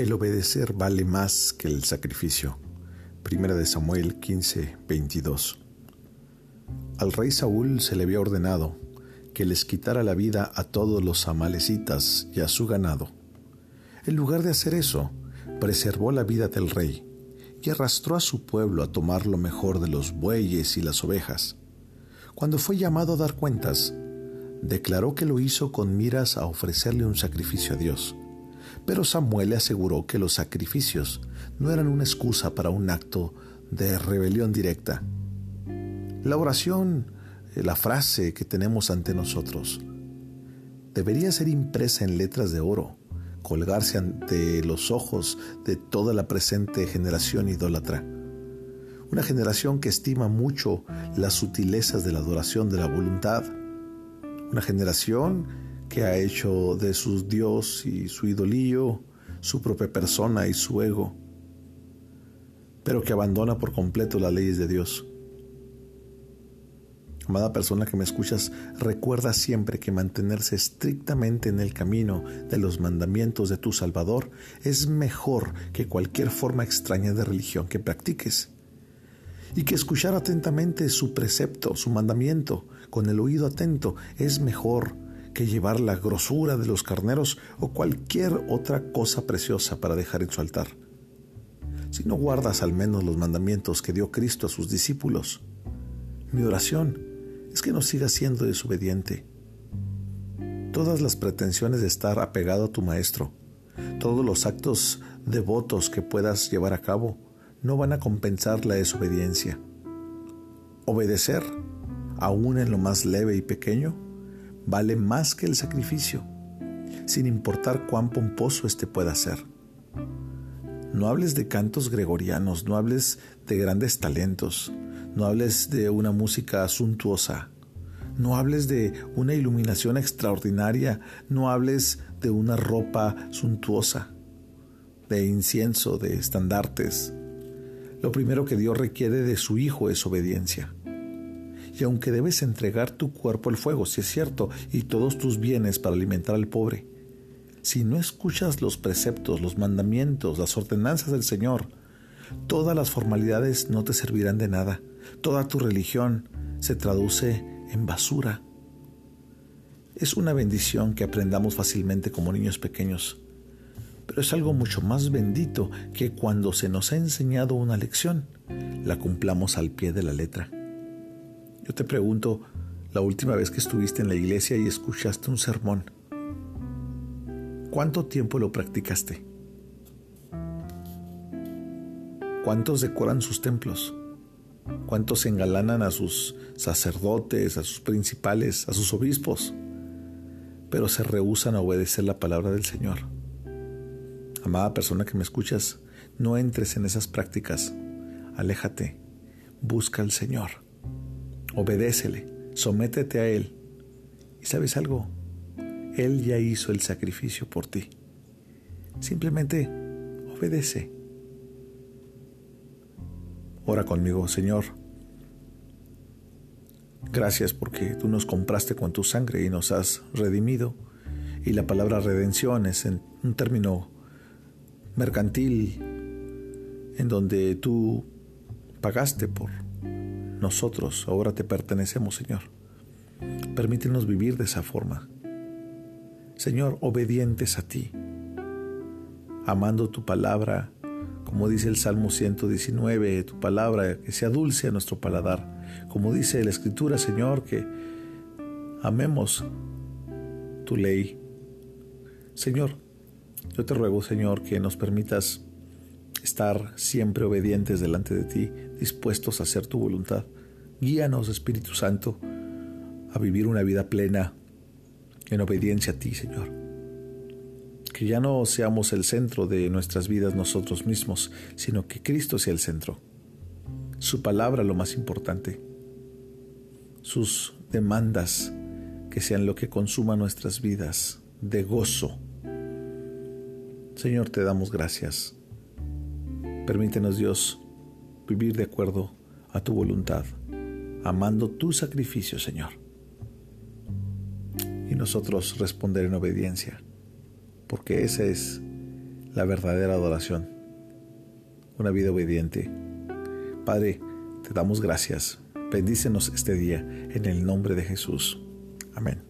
El obedecer vale más que el sacrificio. Primera de Samuel 15, 22. Al rey Saúl se le había ordenado que les quitara la vida a todos los amalecitas y a su ganado. En lugar de hacer eso, preservó la vida del rey y arrastró a su pueblo a tomar lo mejor de los bueyes y las ovejas. Cuando fue llamado a dar cuentas, declaró que lo hizo con miras a ofrecerle un sacrificio a Dios. Pero Samuel le aseguró que los sacrificios no eran una excusa para un acto de rebelión directa. La oración, eh, la frase que tenemos ante nosotros, debería ser impresa en letras de oro, colgarse ante los ojos de toda la presente generación idólatra. Una generación que estima mucho las sutilezas de la adoración de la voluntad. Una generación que ha hecho de su Dios y su idolillo su propia persona y su ego, pero que abandona por completo las leyes de Dios. Amada persona que me escuchas, recuerda siempre que mantenerse estrictamente en el camino de los mandamientos de tu Salvador es mejor que cualquier forma extraña de religión que practiques. Y que escuchar atentamente su precepto, su mandamiento, con el oído atento, es mejor que llevar la grosura de los carneros o cualquier otra cosa preciosa para dejar en su altar. Si no guardas al menos los mandamientos que dio Cristo a sus discípulos, mi oración es que no sigas siendo desobediente. Todas las pretensiones de estar apegado a tu Maestro, todos los actos devotos que puedas llevar a cabo, no van a compensar la desobediencia. Obedecer, aún en lo más leve y pequeño, vale más que el sacrificio, sin importar cuán pomposo éste pueda ser. No hables de cantos gregorianos, no hables de grandes talentos, no hables de una música suntuosa, no hables de una iluminación extraordinaria, no hables de una ropa suntuosa, de incienso, de estandartes. Lo primero que Dios requiere de su Hijo es obediencia y aunque debes entregar tu cuerpo al fuego, si es cierto, y todos tus bienes para alimentar al pobre, si no escuchas los preceptos, los mandamientos, las ordenanzas del Señor, todas las formalidades no te servirán de nada. Toda tu religión se traduce en basura. Es una bendición que aprendamos fácilmente como niños pequeños, pero es algo mucho más bendito que cuando se nos ha enseñado una lección, la cumplamos al pie de la letra. Yo te pregunto, la última vez que estuviste en la iglesia y escuchaste un sermón, ¿cuánto tiempo lo practicaste? ¿Cuántos decoran sus templos? ¿Cuántos engalanan a sus sacerdotes, a sus principales, a sus obispos? Pero se rehúsan a obedecer la palabra del Señor. Amada persona que me escuchas, no entres en esas prácticas. Aléjate. Busca al Señor obedécele, sométete a Él. ¿Y sabes algo? Él ya hizo el sacrificio por ti. Simplemente obedece. Ora conmigo, Señor. Gracias porque tú nos compraste con tu sangre y nos has redimido. Y la palabra redención es un término mercantil en donde tú pagaste por nosotros ahora te pertenecemos, Señor. Permítenos vivir de esa forma. Señor, obedientes a ti, amando tu palabra, como dice el Salmo 119, tu palabra que sea dulce a nuestro paladar, como dice la Escritura, Señor, que amemos tu ley. Señor, yo te ruego, Señor, que nos permitas estar siempre obedientes delante de ti, dispuestos a hacer tu voluntad. Guíanos, Espíritu Santo, a vivir una vida plena en obediencia a ti, Señor. Que ya no seamos el centro de nuestras vidas nosotros mismos, sino que Cristo sea el centro. Su palabra lo más importante. Sus demandas que sean lo que consuma nuestras vidas de gozo. Señor, te damos gracias Permítenos, Dios, vivir de acuerdo a tu voluntad, amando tu sacrificio, Señor. Y nosotros responder en obediencia, porque esa es la verdadera adoración, una vida obediente. Padre, te damos gracias. Bendícenos este día en el nombre de Jesús. Amén.